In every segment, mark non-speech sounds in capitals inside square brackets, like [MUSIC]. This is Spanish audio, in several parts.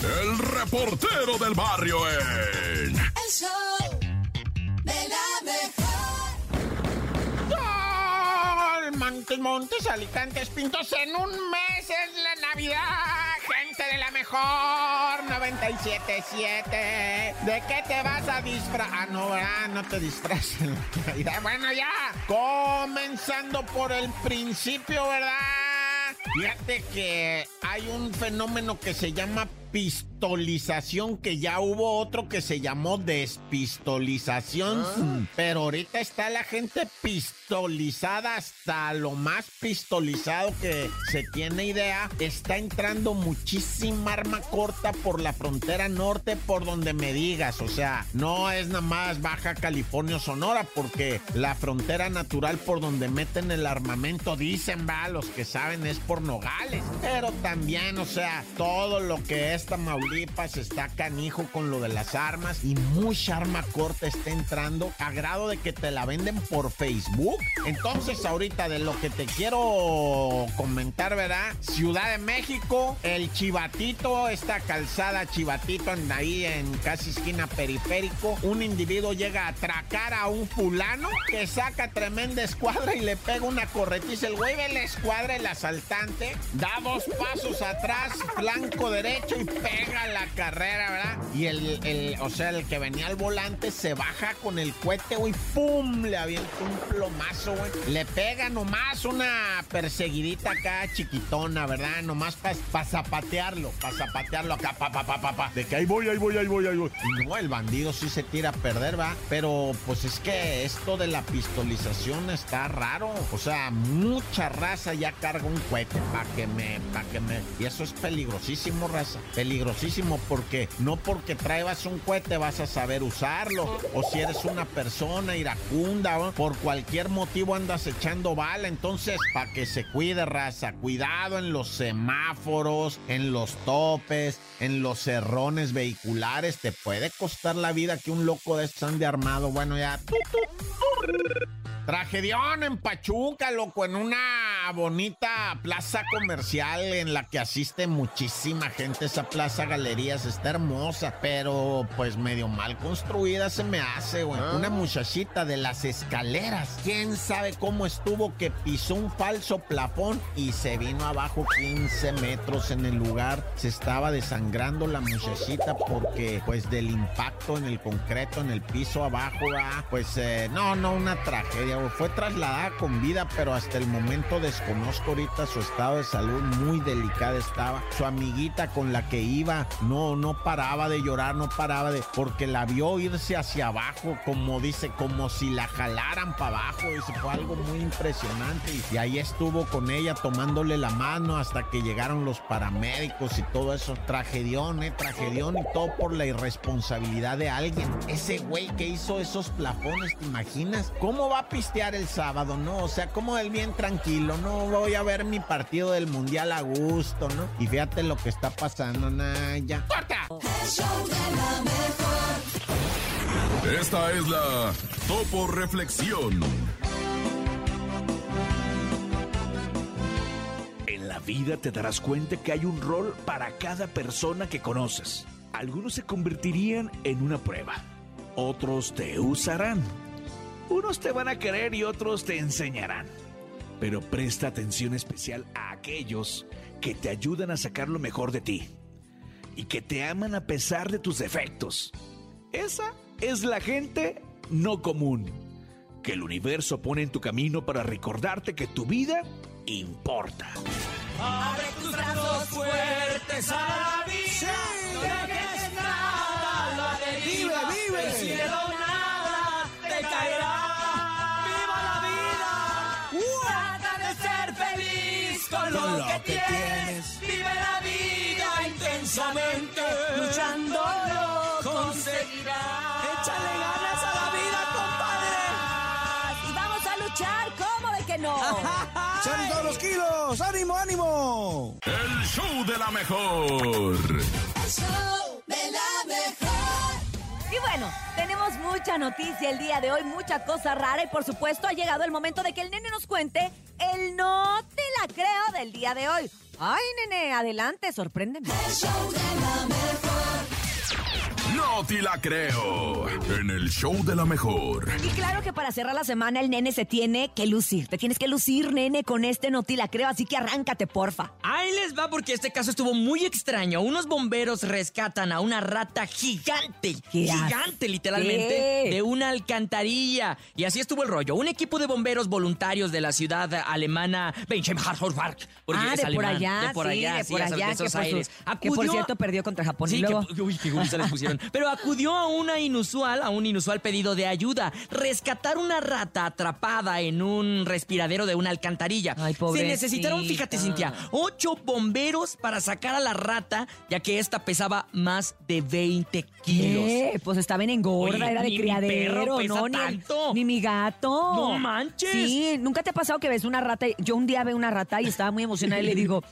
El reportero del barrio en... El show de la mejor. Montes, Montes, Alicantes, Pintos, en un mes es la Navidad, gente de la mejor 977. ¿De qué te vas a disfrazar? Ah, no, ¿verdad? no te disfrazas en la Navidad. Bueno, ya, comenzando por el principio, ¿verdad? Fíjate que hay un fenómeno que se llama pistola pistolización, que ya hubo otro que se llamó despistolización. Pero ahorita está la gente pistolizada hasta lo más pistolizado que se tiene idea. Está entrando muchísima arma corta por la frontera norte, por donde me digas. O sea, no es nada más Baja California o Sonora, porque la frontera natural por donde meten el armamento, dicen, va, los que saben es por Nogales. Pero también, o sea, todo lo que es Tamaulipas está canijo con lo de las armas y mucha arma corta está entrando a grado de que te la venden por Facebook. Entonces, ahorita de lo que te quiero comentar, ¿verdad? Ciudad de México, el Chivatito, esta calzada Chivatito ahí en casi esquina periférico. Un individuo llega a atracar a un fulano que saca tremenda escuadra y le pega una corretiza. El güey ve la escuadra, el asaltante, da dos pasos atrás, flanco derecho y pega la carrera, ¿verdad? Y el, el, o sea, el que venía al volante se baja con el cohete, güey, ¡pum! Le avienta un plomazo, güey. Le pega nomás una perseguidita acá chiquitona, ¿verdad? Nomás para pa zapatearlo, para zapatearlo acá, pa, pa, pa, pa, pa. De que ahí voy, ahí voy, ahí voy, ahí voy. Y no, el bandido sí se tira a perder, ¿va? Pero pues es que esto de la pistolización está raro. O sea, mucha raza ya carga un cohete para que me, para que me... Y eso es peligrosísimo, raza. Peligrosísimo porque no porque traebas un cohete vas a saber usarlo. O si eres una persona iracunda, por cualquier motivo andas echando bala. Entonces, para que se cuide, raza. Cuidado en los semáforos, en los topes, en los cerrones vehiculares. Te puede costar la vida que un loco de estos ande armado. Bueno, ya. Tragedión en Pachuca, loco, en una bonita plaza comercial en la que asiste muchísima gente. Esa plaza galerías está hermosa, pero pues medio mal construida se me hace, güey. Una muchachita de las escaleras. ¿Quién sabe cómo estuvo que pisó un falso plafón y se vino abajo 15 metros en el lugar? Se estaba desangrando la muchachita porque pues del impacto en el concreto, en el piso abajo, ah, pues eh, no, no, una tragedia. Fue trasladada con vida, pero hasta el momento desconozco ahorita su estado de salud. Muy delicada estaba. Su amiguita con la que iba no, no paraba de llorar, no paraba de... Porque la vio irse hacia abajo, como dice, como si la jalaran para abajo. Eso fue algo muy impresionante. Y, ahí estuvo con ella tomándole la mano hasta que llegaron los paramédicos y todo eso. Tragedión, eh, tragedión y todo por la irresponsabilidad de alguien. Ese güey que hizo esos plafones, ¿te imaginas? ¿Cómo va a pistear el sábado, no? O sea, como él bien tranquilo, no voy a ver mi partido del mundial a gusto, ¿no? Y fíjate lo que está pasando, Naya. ¡Corta! El show de la mejor. Esta es la Topo Reflexión. En la vida te darás cuenta que hay un rol para cada persona que conoces. Algunos se convertirían en una prueba. Otros te usarán. Unos te van a querer y otros te enseñarán. Pero presta atención especial a aquellos que te ayudan a sacar lo mejor de ti y que te aman a pesar de tus defectos. Esa es la gente no común que el universo pone en tu camino para recordarte que tu vida importa. Abre tus brazos fuertes a la vida. No dejes nada, la deriva. Vive, vive. Del cielo con lo, que, que tienes. Vive la vida intensamente. Luchando lo conseguirás. Échale ganas a la vida, Y vamos a luchar, ¿cómo de que no? [LAUGHS] ¡Salen todos los kilos! ¡Ánimo, ánimo! El show de la mejor. El show de la mejor. Y bueno, tenemos mucha noticia el día de hoy, mucha cosa rara y por supuesto ha llegado el momento de que el nene nos cuente el no te creo del día de hoy. Ay, nene, adelante, sorpréndeme. Show de. No te la creo. En el show de la mejor. Y claro que para cerrar la semana el nene se tiene que lucir. Te tienes que lucir, nene, con este no te la creo, así que arráncate, porfa. Ahí les va porque este caso estuvo muy extraño. Unos bomberos rescatan a una rata gigante, ¿Qué gigante literalmente, de una alcantarilla. Y así estuvo el rollo. Un equipo de bomberos voluntarios de la ciudad alemana Benchheim-Hartholzberg. porque ah, es de por allá, de por sí, allá, de sí, por ya sabes, de allá, que por, su- que por cierto perdió contra Japón. y Sí, luego, que, uy, qué les pusieron. [LAUGHS] Pero acudió a una inusual, a un inusual pedido de ayuda. Rescatar una rata atrapada en un respiradero de una alcantarilla. Ay, Se pobrecita. necesitaron, fíjate, Cintia, ocho bomberos para sacar a la rata, ya que esta pesaba más de 20 kilos. ¿Qué? Pues estaba en engorda, Oye, era de mi criadero, perro pesa no, ni, el- ni mi gato. ¡No manches! Sí, ¿nunca te ha pasado que ves una rata? Yo un día veo una rata y estaba muy emocionada y le digo,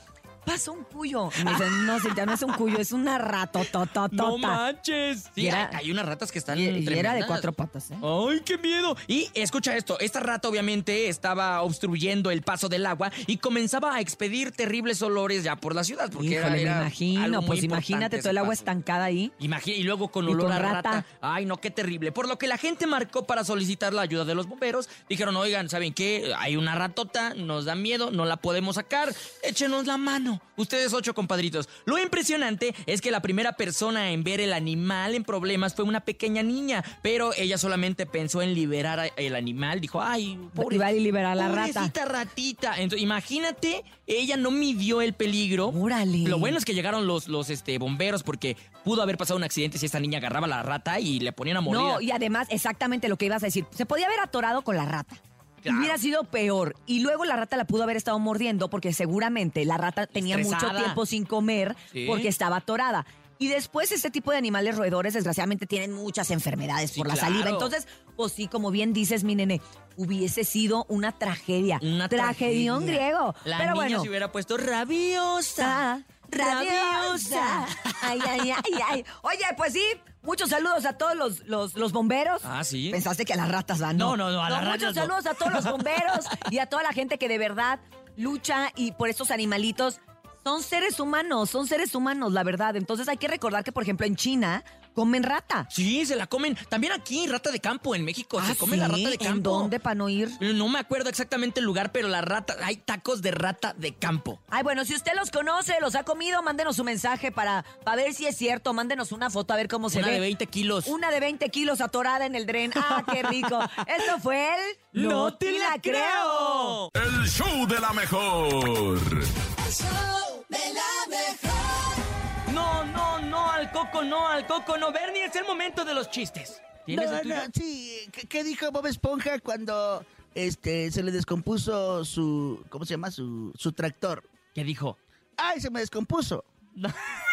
pasa un cuyo. Y me dice, no, Cintia, no es un cuyo, es una ratotototota. ¡No manches! Sí, Y era- hay, unas ratas que están Y, y era de tremendas. cuatro patas, ¿eh? ¡Ay, qué miedo! Y escucha esto, esta rata obviamente estaba obstruyendo el paso del agua y comenzaba a expedir terribles olores ya por la ciudad. Porque era- Híjole, era me imagino. muy Pues importante imagínate ese todo el agua paso. estancada ahí. Imagina- y luego con Y olor con a rata. rata. Ay, no, qué terrible. Por lo que la gente marcó para solicitar la ayuda de los bomberos. Dijeron, oigan, ¿saben qué? Hay una ratota, nos da miedo, no la podemos sacar. Échenos la mano. Ustedes ocho compadritos. Lo impresionante es que la primera persona en ver el animal en problemas fue una pequeña niña. Pero ella solamente pensó en liberar el animal. Dijo, ay, pobre, a liberar a la rata. ratita. Entonces, imagínate, ella no midió el peligro. Órale. Lo bueno es que llegaron los, los este, bomberos porque pudo haber pasado un accidente si esta niña agarraba a la rata y le ponían a morir. No, y además, exactamente lo que ibas a decir. Se podía haber atorado con la rata. Claro. Hubiera sido peor. Y luego la rata la pudo haber estado mordiendo porque seguramente la rata tenía mucho tiempo sin comer Sí. porque estaba atorada. Y después este tipo de animales roedores desgraciadamente tienen muchas enfermedades Sí, por la claro. saliva. Entonces, pues sí, como bien dices, mi nene, hubiese sido una tragedia. Una Tragedión tragedia. griego. La Pero niña bueno. se hubiera puesto rabiosa. Rabiosa. Ay, ay, ay, ay. [LAUGHS] Oye, pues sí, muchos saludos a todos los, los, los bomberos. Ah, sí. Pensaste que a las ratas van. No, no, no, a las ratas Muchos no. saludos a todos los bomberos y a toda la gente que de verdad lucha y por estos animalitos. Son seres humanos, son seres humanos, la verdad. Entonces hay que recordar que, por ejemplo, en China comen rata. Sí, se la comen. También aquí, rata de campo en México. se Ah, come la rata de campo. ¿En dónde para no ir? No me acuerdo exactamente el lugar, pero la rata, hay tacos de rata de campo. Ay, bueno, si usted los conoce, los ha comido, mándenos un mensaje para, para ver si es cierto. Mándenos una foto a ver cómo se Una ve. de 20 kilos. Una de 20 kilos atorada en el dren. [LAUGHS] ¡Ah, qué rico! Esto fue el... ¡No te la creo! El show de la mejor. El show al coco, no, al coco, no. Bernie, es el momento de los chistes. ¿Tienes No, el tuyo? no, sí. ¿Qué, qué dijo Bob Esponja cuando este se le descompuso su. ¿Cómo se llama? Su, su tractor. ¿Qué dijo? ¡Ay, se me descompuso! [LAUGHS]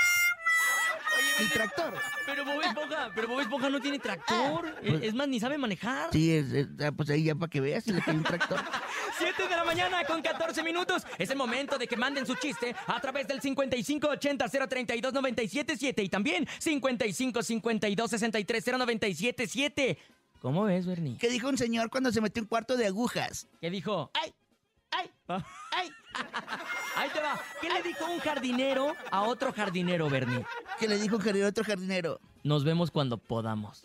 Mi tractor. Pero Bob Esponja, pero Bob Esponja no tiene tractor. Pues- es más, ni sabe manejar. Sí, es, es- ah, pues ahí ya para que veas, se le cae un tractor. [LAUGHS] 7 de la mañana con 14 minutos. Es el momento de que manden su chiste a través del 5580-032-977 y también 5552-630977. ¿Cómo ves, Bernie? ¿Qué dijo un señor cuando se metió un cuarto de agujas? ¿Qué dijo? ¡Ay! ¡Ay! ¡Ay! [LAUGHS] Ahí te va. ¿Qué le dijo un jardinero a otro jardinero, Bernie? Que le dijo un jardinero a otro jardinero. Nos vemos cuando podamos.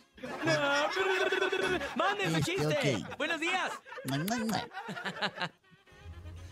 ¡Manden su Este, chiste! ¡Buenos días!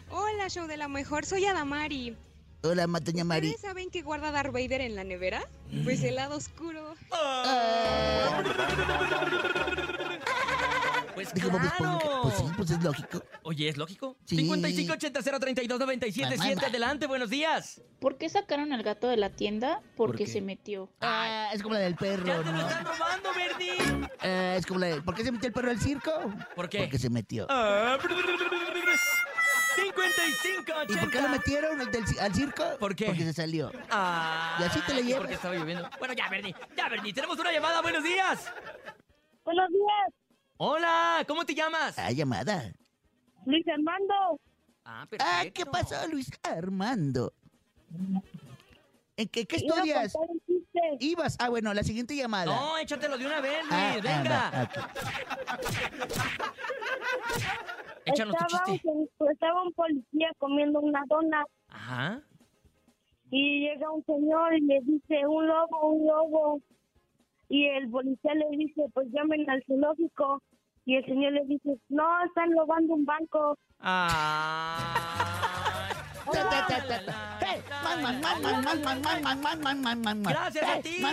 Hola, show de la mejor, soy Adamari. Hola, Matoña Mari. ¿Ustedes saben qué guarda Darth Vader en la nevera? Pues helado oscuro. [LAUGHS] Pues Dijo Bob Esponja. claro. Pues sí, pues es lógico. Oye, ¿es lógico? Sí. 5580-032-977. Mamá. Adelante, buenos días. ¿Por qué sacaron al gato de la tienda? Porque qué? se metió. Ah, es como la del ¡Ya perro, te lo ¿no? están robando, Bernie! Ah, es como la de... ¿Por qué se metió el perro al circo? ¿Por qué? Porque se metió. Ah, 55 ¿Y por qué lo metieron al, del al circo? ¿Por qué? Porque se salió. Ah, Y así te lo ¿y llevas. Porque estaba lloviendo. Bueno, ya, Bernie. Ya, Bernie. Tenemos una llamada. Buenos días. Buenos días, Hola, ¿cómo te llamas? Ah, llamada. Luis Armando. Ah, perfecto. Ah, ¿qué pasó, Luis Armando? ¿En qué, qué estudias? Ibas. Ah, bueno, la siguiente llamada. No, échatelo de una vez, Luis. Ah, ah, Venga. va, ok. [LAUGHS] Échanos tu chiste. estaba un policía comiendo una dona Ajá. Y llega un señor y le dice, un lobo, un lobo. Y el policía le dice, pues llamen al zoológico. Y el señor le dice, no, están robando un banco. Ah. Gracias a ti.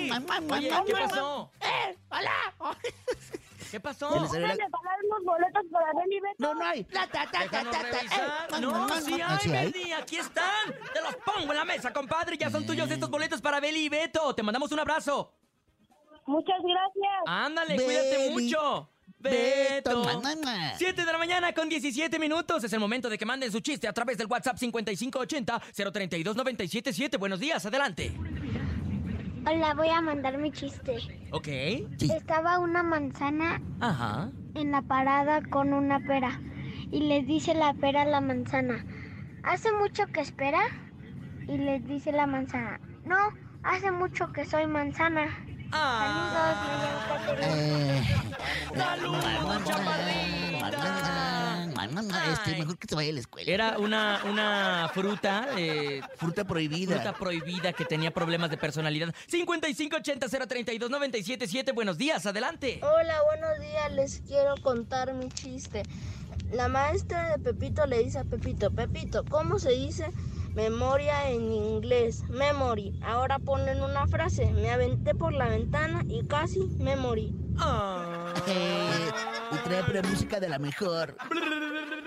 ¿qué pasó? ¡Eh! ¿Qué pasó? ¿Cómo le pagaron unos boletos para Benny Beto? No, no hay. Ta, ta, ta, ta, no, sí hay, Benny. Aquí están. Te los pongo en la mesa, compadre. Ya son tuyos estos boletos para Benny y Beto. Te mandamos un abrazo. Muchas gracias. Ándale, Beli, cuídate mucho. Beto, Beto. man, man, man. 7 de la mañana con 17 minutos. Es el momento de que manden su chiste a través del WhatsApp 5580-032-977. Buenos días, adelante. Hola, voy a mandar mi chiste. Ok. Sí. Estaba una manzana Ajá. en la parada con una pera y le dice la pera a la manzana, ¿hace mucho que espera? Y le dice la manzana, no, hace mucho que soy manzana. Saludos. Eh, ¡Saludos, chaparrita! Este, mejor que se vaya a la escuela. Era una, una fruta, eh, Fruta prohibida. fruta prohibida que tenía problemas de personalidad. 5580-032-977. Buenos días, adelante. Hola, buenos días, les quiero contar mi chiste. La maestra de Pepito le dice a Pepito, Pepito, ¿cómo se dice memoria en inglés? Memory. Ahora ponen una frase, me aventé por la ventana y casi me morí. Ah. Eh, y trae pura música de la mejor.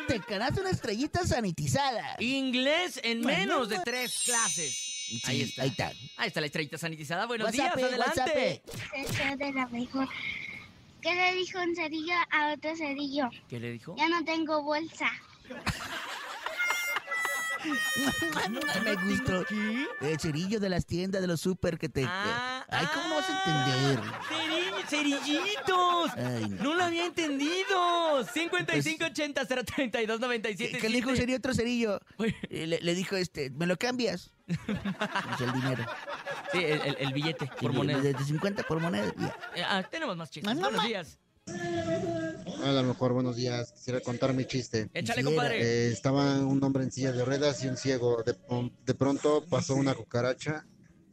Te ganas una estrellita sanitizada. Inglés en menos de bueno. tres clases. Sí, Ahí está. Ahí está. Ahí está la estrellita sanitizada. Buenos WhatsApp, días, adelante. El de la mejor. ¿Qué le dijo un cerillo a otro cerillo? ¿Qué le dijo? Ya no tengo bolsa. Me gustó. El cerillo de las tiendas, de los super que te... Ah, Ay, ¿cómo no vas a ah, entender? ceri- cerillitos. Ay, no. No lo había entendido. 5580-032-977. ¿Qué, qué le dijo un cerillo a otro cerillo? Le, le dijo este, ¿me lo cambias? Pues el dinero. Sí, el, el- el billete por moneda. De, de 50 por moneda. ya. Ah, tenemos más chistes. Buenos días. Hola, mejor buenos días. Quisiera contar mi chiste. Échale, compadre. Eh, estaba un hombre en silla de ruedas y un ciego. De, de pronto pasó una cucaracha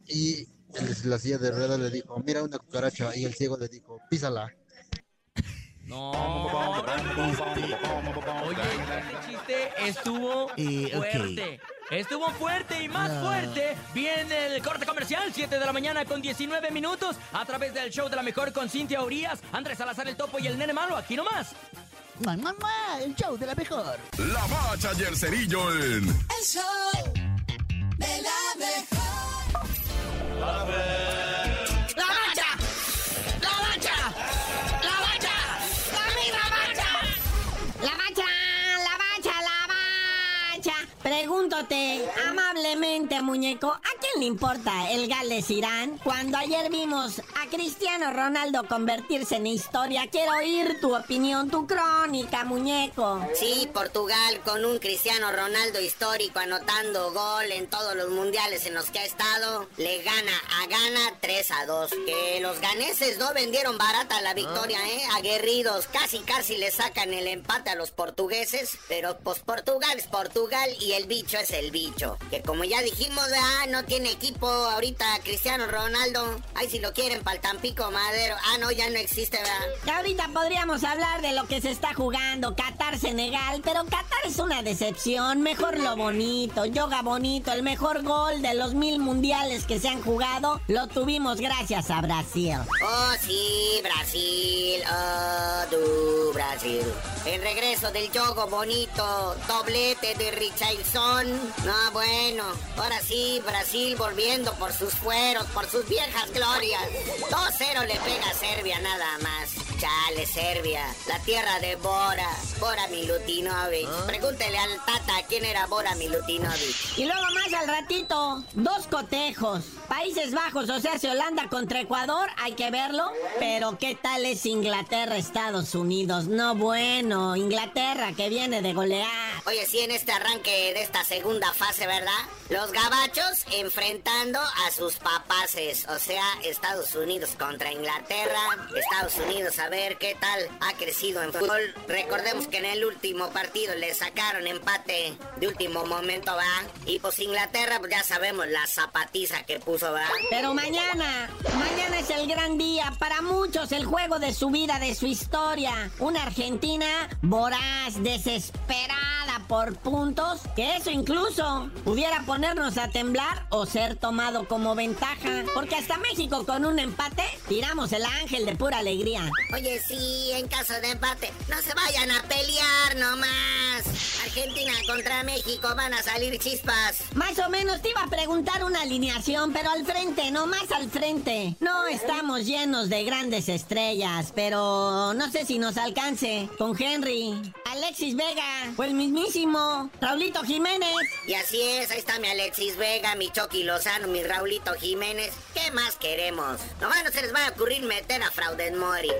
y el- la silla de ruedas le dijo, mira una cucaracha. Y el ciego le dijo, písala. No. Oye, este chiste estuvo Eh, fuerte. Estuvo fuerte y más No. fuerte. Viene el corte comercial, 7 de la mañana con 19 minutos. A través del show de la mejor con Cintia Urias, Andrés Salazar el Topo y el Nene Malo. Aquí nomás. Mua, mua, el show de la mejor. La bacha y el cerillo en El show de la mejor. Amablemente, muñeco le importa el Gales Irán? Cuando ayer vimos a Cristiano Ronaldo convertirse en historia, quiero oír tu opinión, tu crónica, muñeco. Sí, Portugal con un Cristiano Ronaldo histórico anotando gol en todos los mundiales en los que ha estado, le gana a gana 3 a 2. Que los ganeses no vendieron barata la victoria, ¿eh? Aguerridos, casi casi le sacan el empate a los portugueses, pero pues Portugal es Portugal y el bicho es el bicho. Que como ya dijimos, ah, no tiene equipo ahorita Cristiano Ronaldo. Ay, si lo quieren para el Tampico Madero. Ah, no, ya no existe, ¿verdad? Ahorita podríamos hablar de lo que se está jugando, Qatar-Senegal, pero Qatar es una decepción, mejor lo bonito, yoga bonito, el mejor gol de los mil mundiales que se han jugado, lo tuvimos gracias a Brasil. Oh, sí, Brasil. Oh, tú, Brasil. El regreso del yogo bonito. Doblete de Richardson. No, bueno. Ahora sí, Brasil volviendo por sus fueros, por sus viejas glorias. 2-0 le pega a Serbia nada más. Chale, Serbia. La tierra de Bora. Bora Milutinovic. Pregúntele al Tata quién era Bora Milutinovic. Y luego más al ratito, dos cotejos. Países Bajos, o sea, si Holanda contra Ecuador, hay que verlo. Pero ¿qué tal es Inglaterra, Estados Unidos? No bueno, Inglaterra que viene de golear. Oye, sí, en este arranque de esta segunda fase, ¿verdad? Los gabachos enfrentando a sus papaces, o sea, Estados Unidos contra Inglaterra. Estados Unidos, a ver qué tal ha crecido en fútbol. Recordemos que en el último partido le sacaron empate de último momento, ¿va? Y pues Inglaterra, pues ya sabemos la zapatiza que puso, ¿va? Pero mañana, mañana es el gran día. Para muchos, el juego de su vida, de su historia. Una Argentina voraz, desesperada por puntos. Que eso incluso pudiera ponernos a temblar o ser tomado como ventaja. Porque hasta México con un empate, tiramos el ángel de pura alegría. Oye, sí, en caso de empate, no se vayan a pelear nomás. Argentina contra México van a salir chispas. Más o menos te iba a preguntar una alineación, pero al frente, no más al frente. No estamos llenos de grandes estrellas, pero no sé si nos alcance. Con Henry, Alexis Vega, o el mismísimo Raulito Jiménez. Y así es, ahí está mi Alexis Vega, mi Chucky Lozano, mi Raulito Jiménez. ¿Qué más queremos? Nomás no se les va a ocurrir meter a Frauden Mori.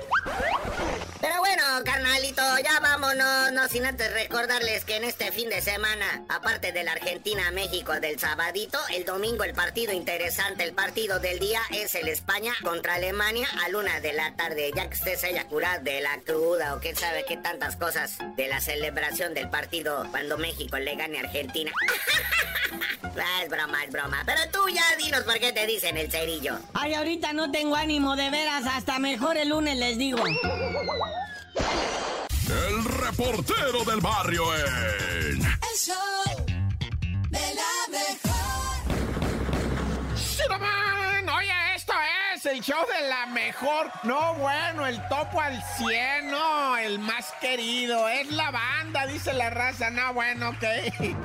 Pero bueno, carnalito, ya vámonos, no sin antes recordarles que en este fin de semana, aparte de la Argentina-México del sabadito, el domingo el partido interesante, el partido del día es el España contra Alemania a luna de la tarde, ya que usted se haya curado de la cruda o quién sabe qué tantas cosas de la celebración del partido cuando México le gane a Argentina. [LAUGHS] Ah, es broma, es broma. Pero tú ya dinos por qué te dicen el cerillo. Ay, ahorita no tengo ánimo de veras, hasta mejor el lunes les digo. El reportero del barrio en... El show de la mejor. ¡Shiraman! El show de la mejor. No, bueno, el topo al 100, no, el más querido. Es la banda, dice la raza. No, bueno, ok.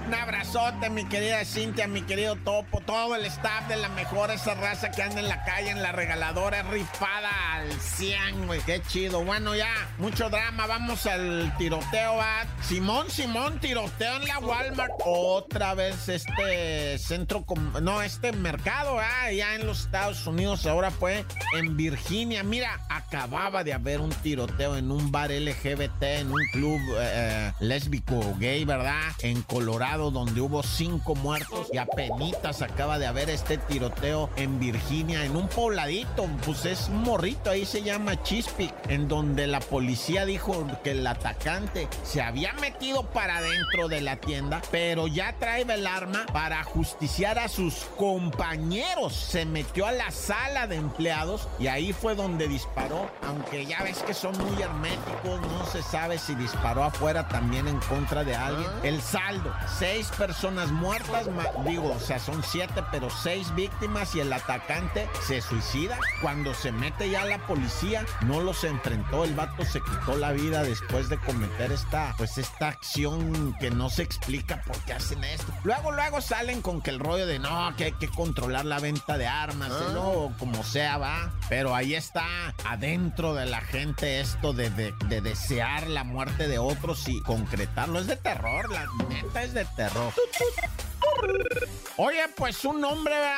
Un abrazote, mi querida Cintia, mi querido topo. Todo el staff de la mejor, esa raza que anda en la calle, en la regaladora, es rifada al 100, güey. Qué chido. Bueno, ya, mucho drama. Vamos al tiroteo, va. Simón, Simón, tiroteo en la Walmart. Otra vez este centro, no, este mercado, ah, ya en los Estados Unidos. Ahora fue en Virginia. Mira, acababa de haber un tiroteo en un bar LGBT, en un club eh, lésbico gay, ¿verdad? En Colorado, donde hubo cinco muertos y apenitas acaba de haber este tiroteo en Virginia, en un pobladito, pues es un morrito, ahí se llama Chispic, en donde la policía dijo que el atacante se había metido para adentro de la tienda, pero ya trae el arma para justiciar a sus compañeros. Se metió a la sala de empleados y ahí fue donde disparó, aunque ya ves que son muy herméticos, no se sabe si disparó afuera también en contra de alguien. El saldo, seis personas muertas, digo, o sea, son siete, pero seis víctimas y el atacante se suicida. Cuando se mete ya la policía, no los enfrentó, el vato se quitó la vida después de cometer esta, pues esta acción que no se explica por qué hacen esto. Luego, luego salen con que el rollo de no, que hay que controlar la venta de armas, ¿eh? no, como sea, va. Pero ahí está adentro de la gente esto de, de- de desear la muerte de otros y concretarlo. Es de terror, la neta es de terror. Oye, pues un hombre, ¿verdad?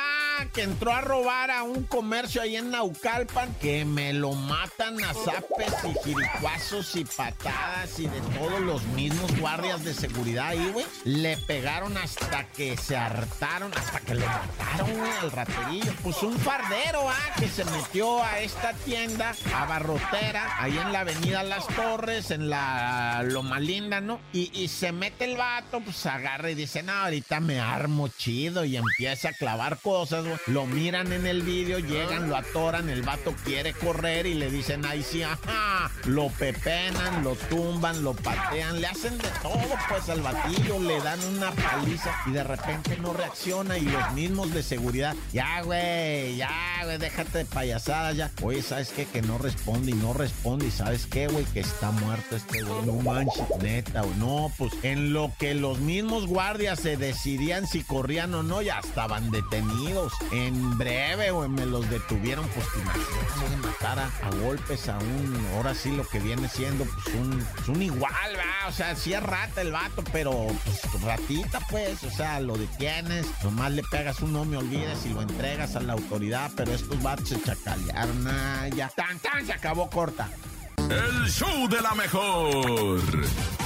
Que entró a robar a un comercio ahí en Naucalpan, que me lo matan a zapes y jiricuazos y patadas y de todos los mismos guardias de seguridad ahí, güey. Le pegaron hasta que se hartaron, hasta que le mataron, güey, al raterillo. Pues un fardero, ¿ah? Que se metió a esta tienda, a Barrotera, ahí en la avenida Las Torres, en la Loma Linda, ¿no? Y, y se mete el vato, pues agarra y dice, no, ahorita me armo chido y empieza a clavar cosas, Lo miran en el vídeo, llegan, lo atoran, el vato quiere correr y le dicen, ay, sí, ajá. Lo pepenan, lo tumban, lo patean, le hacen de todo, pues al batillo, le dan una paliza y de repente no reacciona y los mismos de seguridad, ya, güey, ya, güey, déjate de payasadas, ya. Oye, ¿sabes qué? Que no responde y no responde y ¿sabes qué, güey? Que está muerto este güey, no manches, neta, güey. No, pues en lo que los mismos guardias se decidían si corrían o no, ya estaban detenidos. En breve, güey, me los detuvieron, pues güey, matar a, a golpes a un, ahora sí lo que viene siendo, pues un, pues, un igual, va, o sea, sí es rata el vato, pero pues ratita, pues, o sea, lo detienes, nomás le pegas un no me olvides y lo entregas a la autoridad, pero estos vatos se chacalearon, ah, ya, tan, tan, se acabó corta. El show de la mejor. El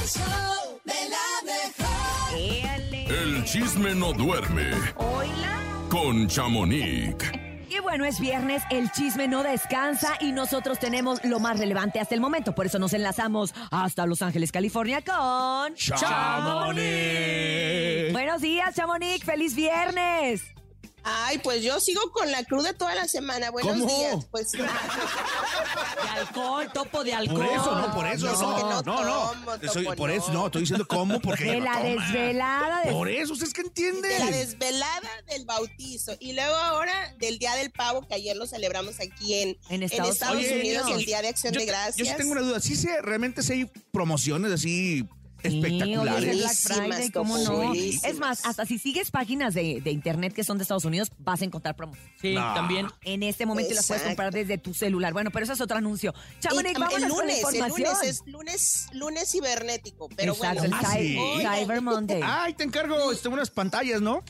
show de la mejor. chisme no duerme Hola. Con Chamonix. Y bueno, es viernes, el chisme no descansa y nosotros tenemos lo más relevante hasta el momento. Por eso nos enlazamos hasta Los Ángeles, California con... Chamonix. Buenos días, Chamonix. ¡Feliz viernes! Ay, pues yo sigo con la cruda toda la semana. Buenos ¿Cómo? días. Pues [LAUGHS] De alcohol, topo de alcohol. Por eso, no, por eso, no, que no, no no. tomo, Soy- topo, por no. eso, no, estoy diciendo cómo, porque De la toma. desvelada de... Por eso, ¿ustedes qué entienden? de la desvelada del bautizo y luego ahora del Día del Pavo que ayer lo celebramos aquí en, En en Estados Unidos. El Día de Acción yo, de Gracias. yo sí tengo una duda. ¿Sí se, realmente sí hay promociones así Sí, hoy es el espectaculares? Black Friday, ¿cómo no? Es más, hasta si sigues páginas de, de internet que son de Estados Unidos, vas a encontrar promos. Sí, No. también. En este momento las puedes comprar desde tu celular. Bueno, pero eso es otro anuncio. Chamonix, vámonos el la lunes, el lunes es lunes, lunes cibernético, pero Exacto, bueno. el Ah, Cy- sí. Cyber Monday. Ay, te encargo este, unas pantallas, ¿no?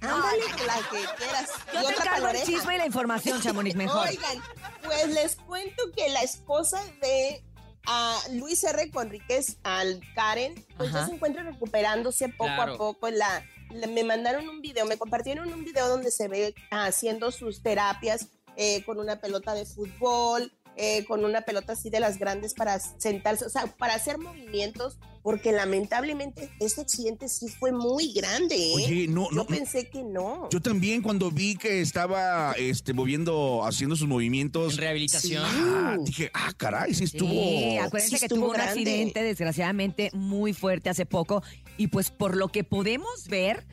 Ándale, la que quieras. Yo Y te encargo el chisme y la información, Chamonix, mejor. Oigan, pues les cuento que la esposa de ah, Luis R. Conríquez al Karen, pues Ajá. ya se encuentra recuperándose poco Claro. a poco. La, la- me mandaron un video, me compartieron un video donde se ve haciendo sus terapias eh, con una pelota de fútbol, eh, con una pelota así de las grandes para sentarse, o sea, para hacer movimientos, porque lamentablemente este accidente sí fue muy grande. ¿eh? Oye, no, Yo no. pensé que no. Yo también cuando vi que estaba este, moviendo, haciendo sus movimientos. En rehabilitación. ah, dije, ah, caray, sí estuvo. Sí, acuérdense sí que estuvo tuvo un grande. accidente desgraciadamente muy fuerte hace poco y pues por lo que podemos ver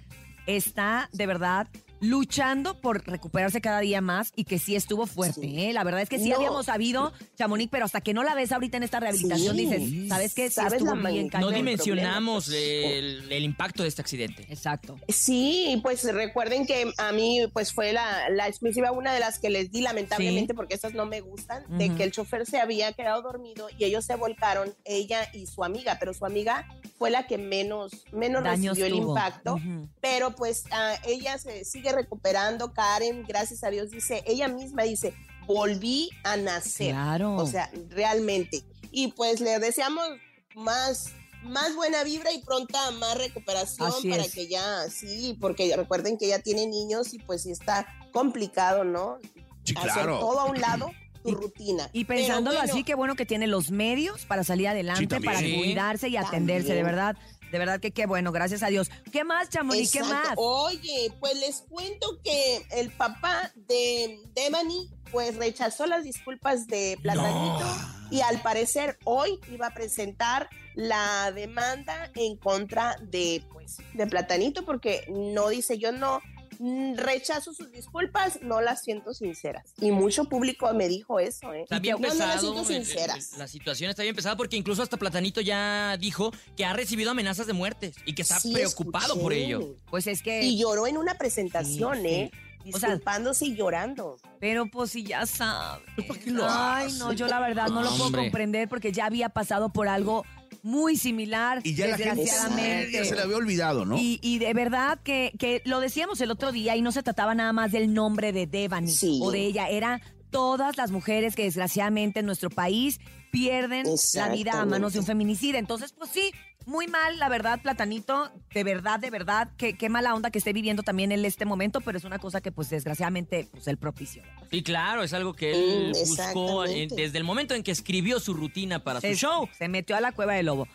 está de verdad luchando por recuperarse cada día más y que sí estuvo fuerte, Sí. ¿eh? La verdad es que sí No. habíamos sabido, Chamonix, pero hasta que no la ves ahorita en esta rehabilitación Sí. dices, ¿sabes qué? Sí Sabes estuvo la bien. No dimensionamos el, el impacto de este accidente. Exacto. Sí, pues recuerden que a mí pues fue la, la exclusiva una de las que les di lamentablemente porque esas no me gustan, de que el chofer se había quedado dormido y ellos se volcaron, ella y su amiga, pero su amiga fue la que menos, menos Daños recibió el tuvo. impacto, Ujú. pero pues ah, ella se sigue recuperando, Karen, gracias a Dios, dice, ella misma dice, volví a nacer. Claro. O sea, realmente. Y pues le deseamos más, más buena vibra y pronta más recuperación Así para es. que ya, sí, porque recuerden que ella tiene niños y pues sí está complicado, ¿no? Sí, Hacer claro. todo a un lado, tu rutina. Y pensándolo bueno, así, qué bueno que tiene los medios para salir adelante, para Sí. cuidarse y atenderse, de verdad. De verdad que qué bueno, gracias a Dios. ¿Qué más, Chamonix? ¿Qué más? Oye, pues les cuento que el papá de Devani pues rechazó las disculpas de Platanito y al parecer hoy iba a presentar la demanda en contra de pues de Platanito porque no dice yo no rechazo sus disculpas, no las siento sinceras. Y mucho público me dijo eso, ¿eh? Está bien no, no las pesado. siento el- el- sinceras. la situación está bien pesada porque incluso hasta Platanito ya dijo que ha recibido amenazas de muerte y que está Sí, preocupado por ello. Pues es que... Y lloró en una presentación, Sí, sí. ¿eh? O sea, Disculpándose y llorando. Pero pues si ya sabes. qué lo Ay, no, yo la verdad no lo puedo comprender porque ya había pasado por algo muy similar, Y ya la gente ya se le había olvidado, ¿no? Y, y de verdad que, que lo decíamos el otro día y no se trataba nada más del nombre de Devani Sí. o de ella, era todas las mujeres que desgraciadamente en nuestro país pierden la vida a manos de un feminicida. Entonces, pues sí, muy mal, la verdad, Platanito, de verdad, de verdad, qué, qué mala onda que esté viviendo también él este momento, pero es una cosa que pues desgraciadamente pues él propició. Sí, claro, es algo que él Mm, buscó en- exactamente. desde el momento en que escribió su rutina para su show. Se metió a la cueva del lobo.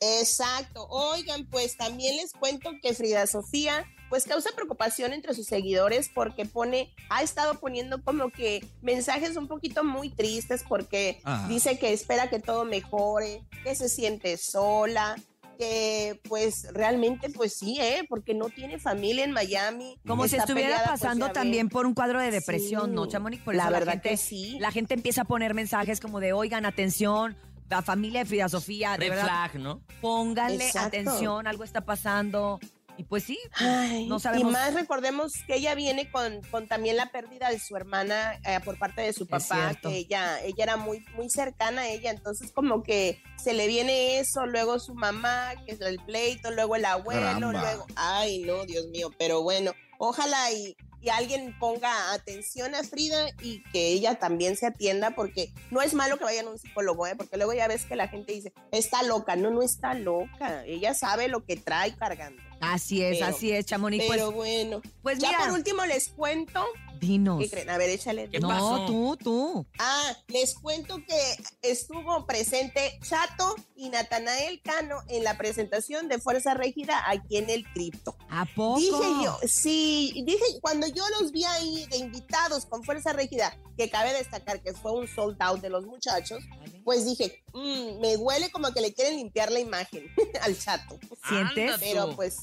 Exacto. Oigan, pues también les cuento que Frida Sofía pues causa preocupación entre sus seguidores porque pone, ha estado poniendo como que mensajes un poquito muy tristes porque Ah. dice que espera que todo mejore, que se siente sola, que pues realmente pues sí, ¿eh? Porque no tiene familia en Miami. Como si estuviera pues, pasando ya también por un cuadro de depresión, Sí. ¿no, Chamonix? Por La eso verdad gente, que sí. La gente empieza a poner mensajes como de, oigan, atención, la familia de Frida Sofía, de Red verdad, flag, ¿no? pónganle Exacto. atención, algo está pasando. Y pues sí, Ay, no sabemos. Y más recordemos que ella viene con, con también la pérdida de su hermana eh, por parte de su papá, que ella, ella era muy, muy cercana a ella, entonces como que se le viene eso, luego su mamá, que es el pleito, luego el abuelo, Caramba. luego, ay no, Dios mío, pero bueno, ojalá y, y alguien ponga atención a Frida y que ella también se atienda, porque no es malo que vayan a un psicólogo, ¿eh? porque luego ya ves que la gente dice, está loca, no, no está loca, ella sabe lo que trae cargando. Así es, Pero- así es, Chamonix. Pues, Pero bueno, pues ya mira. por último les cuento. dinos. ¿Qué creen? A ver, échale. no, tú, tú. Ah, les cuento que estuvo presente Chato y Natanael Cano en la presentación de Fuerza Régida aquí en el Cripto. ¿A poco? Dije yo, sí, dije, cuando yo los vi ahí de invitados con Fuerza Régida, que cabe destacar que fue un sold out de los muchachos, pues dije, "Mm, me huele como que le quieren limpiar la imagen [LAUGHS] al Chato. ¿Sientes? Pero pues...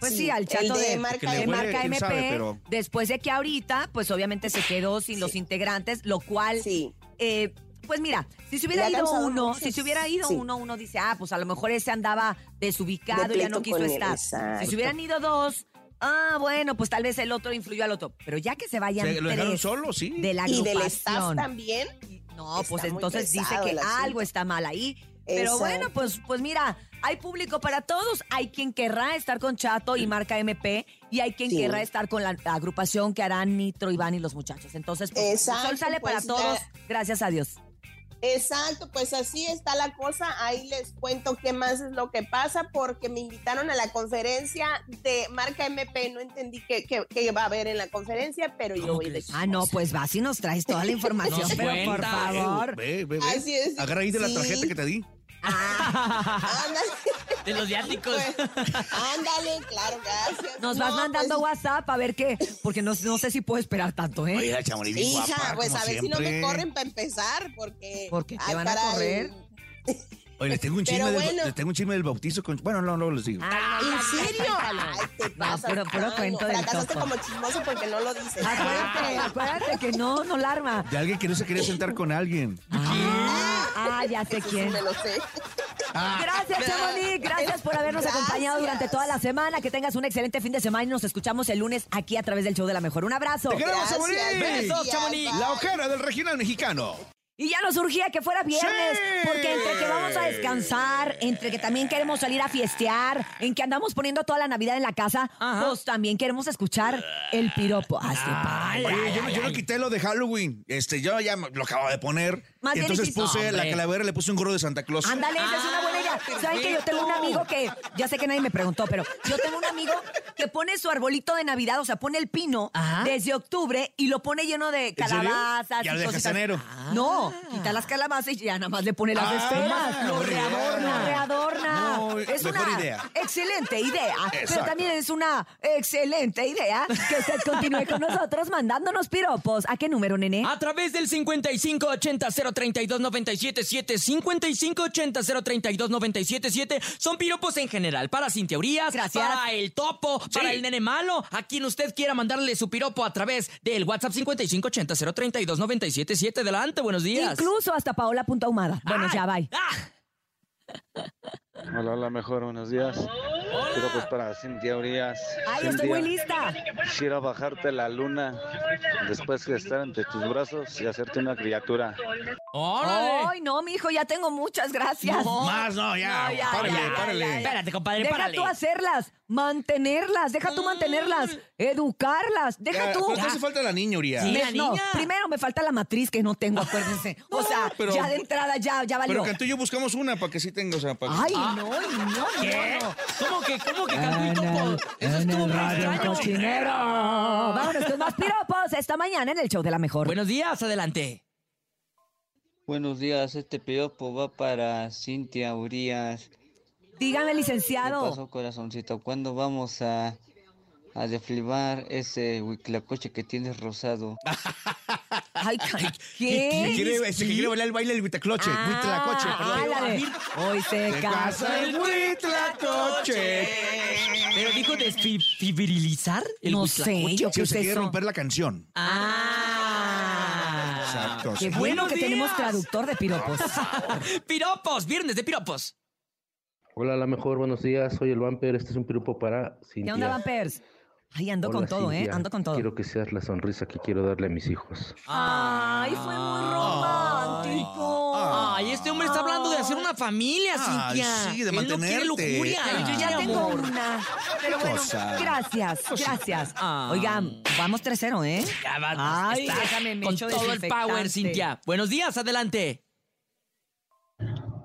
Pues sí, al chato de, marca, de de marca quién MP, sabe, pero- después de que ahorita, pues obviamente se quedó sin los integrantes, lo cual, eh, pues mira, si se hubiera ido uno, muchos- si se hubiera ido sí. uno, uno dice, ah, pues a lo mejor ese andaba desubicado, De ya no quiso estar. exacto. Si se hubieran ido dos, ah, bueno, pues tal vez el otro influyó al otro. Pero ya que se vayan Se- lo dejaron solo, sí. de la Y del staff también. No, pues Está entonces dice que algo está mal ahí. Pero Exacto. bueno, pues, pues mira, hay público para todos. Hay quien querrá estar con Chato y Marca MP y hay quien Sí. querrá estar con la agrupación que harán Nitro, Iván y los muchachos. Entonces, pues, el Exacto, sol sale para pues, todos, gracias a Dios. Exacto, pues así está la cosa. Ahí les cuento qué más es lo que pasa, porque me invitaron a la conferencia de marca MP. No entendí qué, qué- qué va a haber en la conferencia, pero yo voy de Ah, no, pues vas y nos traes toda la [LAUGHS] información, pero por favor. Ve, ve, ve. Así es. Agarra ahí de la tarjeta que te di. [LAUGHS] Ándale, De los viáticos. ándale, claro, gracias. Nos No, vas mandando pues, WhatsApp a ver qué, porque no, no sé si puedo esperar tanto, ¿eh? Oye, la Chamonix bien Hija, guapa, pues como a ver si no me corren para empezar, porque. ¿Por qué? ¿Te van a correr? Oye, les tengo un chisme, del, bueno. les tengo un chisme del bautizo con... Bueno, no, no les digo. Ah, ¿En serio? Ay, te No, puro- puro cuento del Fracasaste Topo. como chismoso porque no lo dices. Acuérdate, acuérdate que no, no la arma. De alguien que no se quería sentar con alguien. Ah, ah, ya sé Eso sí quién. me lo sé. Gracias, Chamonix. Gracias por habernos Gracias. [LAUGHS] acompañado durante toda la semana. Que tengas un excelente fin de semana y nos escuchamos el lunes aquí a través del show de la mejor. Un abrazo. ¡Te queremos, Chamonix! Besos, Chamonix. La ojera del regional mexicano. Y ya nos urgía que fuera viernes, ¡Sí! porque entre que vamos a descansar, entre que también queremos salir a fiestear, en que andamos poniendo toda la Navidad en la casa, Ajá. pues también queremos escuchar el piropo. Así, Oye, yo, no- yo no quité lo de Halloween. Este, yo ya lo acabo de poner. Más bien entonces puse la calavera, le puse un gorro de Santa Claus. Ándale, esa es una buena idea. ¿Saben que yo tengo un amigo que, ya sé que nadie me preguntó, pero yo tengo un amigo que pone su arbolito de Navidad, o sea, pone el pino Ajá. desde octubre y lo pone lleno de ¿En serio? calabazas Ya y lo cositas. enero. No, quita las calabazas y ya nada más le pone las Ah, esferas. Lo buena idea. readorna, readorna. No, es mejor una idea. excelente idea, pero también es una excelente idea que usted continúe con nosotros mandándonos piropos. ¿A qué número, nene? A través del 5580-032-977, 5580-032-977, son piropos en general, para Cintia Urias, Gracias. para el topo, para el nene malo, a quien usted quiera mandarle su piropo a través del WhatsApp 5580-032-977. Adelante, buenos días. Incluso hasta paola.ahumada. Bueno, ya, bye. Ah, [LAUGHS] Hola, hola, mejor, buenos días. Quiero pues para Cintia Urias. Ay, estoy muy lista. Quisiera bajarte la luna después de estar entre tus brazos y hacerte una criatura. ¡Órale! Ay, no, mijo, ya tengo muchas, gracias. Más, no, ya. No, ya, párale, ya, párale. ya, ya. Espérate, compadre, Deja párale. tú hacerlas, mantenerlas, deja tú mantenerlas, educarlas, deja Ya, tú. ¿Pero qué hace falta la niña, Urias? Sí. La no, niña. primero me falta la matriz que no tengo, acuérdense. [LAUGHS] O sea, pero- ya de entrada ya, ya valió. Pero Cantú y yo buscamos una para que sí tenga, o sea, para Ay, no, [LAUGHS] no, no, ¿Qué? no. ¿Cómo que, cómo que Cantú y Topo? Eso estuvo muy extraño. cochinero. Vámonos con más piropos esta mañana en el show de la mejor. Buenos días, adelante. Buenos días, este piropo va para Cintia Urias. Dígame, ¿Qué licenciado. pasó, corazoncito? ¿Cuándo vamos a, a deflibar ese huiclacoche que tienes rosado? Ay, ca- Que [LAUGHS] ¿qué? quiere, que quiere bailar el baile del Huitlacoche. Huitlacoche, Ah, perdón. ándale. Hoy se Se casa el Huitlacoche. ¿Pero dijo desfibrilizar el No huitlacoche? sé, yo Sí, qué sea, quiere eso. romper la canción. Ah. Exacto. Qué sí. bueno que tenemos traductor de piropos. [LAUGHS] Piropos, viernes de piropos. Hola, la mejor, buenos días. Soy el Vamper. Este es un piropo para ¿Qué Cintia. onda, Vampers? Ay, ando con todo, ¿eh? Ando con todo. Quiero que seas la sonrisa que quiero darle a mis hijos. Ay, fue muy romántico. Ay, este hombre está hablando de hacer una familia, Ay, Cintia. sí, de Él no quiere mantenerte. lujuria. Ay, yo ya quiere tengo amor. una. Pero bueno, cosa? gracias, gracias. Ah. Oigan, vamos 3-0, ¿eh? Ya Ay, está déjame, me con echo todo el desinfectante. power, Cintia. Buenos días, adelante.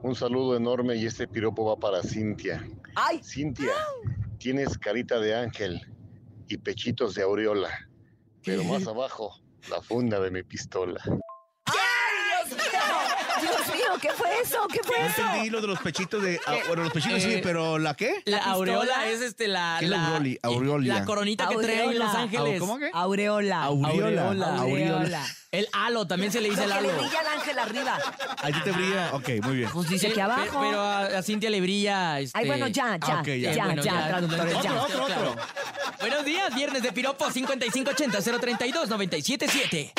Un saludo enorme y este piropo va para Cintia. Ay, Cintia, tienes carita de ángel y pechitos de aureola, pero [LAUGHS] más abajo, la funda de mi pistola. ¿Qué fue eso? ¿Qué fue No eso? entendí lo de los pechitos de. ah, bueno, los pechitos sí, Eh, pero ¿la qué? La, aureola es este la. ¿Qué es la aureoli- aureolia? La coronita que trae en Los Ángeles. ¿Cómo que? Aureola. Aureola. Aureola. Aureola. El halo, también se le dice Lo el le halo. brilla al ángel arriba. Ahí te brilla. Ok, muy bien. Pues dice Sí, que abajo. Pero a, a Cintia le brilla. Este... Ay, bueno, ya, ya, Ah, ok, ya. ya, bueno, ya, ya, traductores, otro, ya. otro, otro. Buenos días, viernes de piropo 5580-032-977.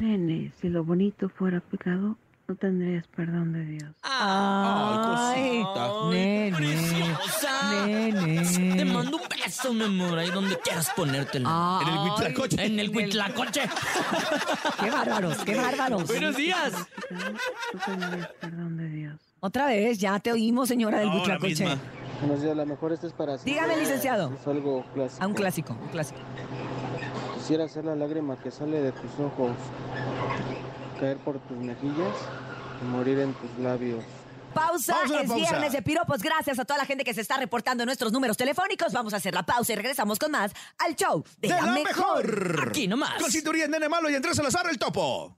Nene, si lo bonito fuera pecado, no tendrías perdón de Dios. Ay, nene. Preciosa. Nene. Te mando un beso, mi amor, ahí donde quieras ponértelo. Ay, en el huitlacoche. En el huitlacoche. [LAUGHS] Qué bárbaros, qué bárbaros. Buenos días. No tendrías perdón de Dios. Otra vez, ya te oímos, señora del misma. Buenos días, a lo mejor este es para... Dígame, licenciado. Es algo clásico. A un clásico, un clásico. Quisiera ser la lágrima que sale de tus ojos, caer por tus mejillas y morir en tus labios. Pausa, Vamos a una es pausa. viernes de piropos. Gracias a toda la gente que se está reportando en nuestros números telefónicos. Vamos a hacer la pausa y regresamos con más al show de, ¡De la, la mejor. mejor! Aquí nomás. Con cinturía, nene malo y Andrés Salazar, el topo.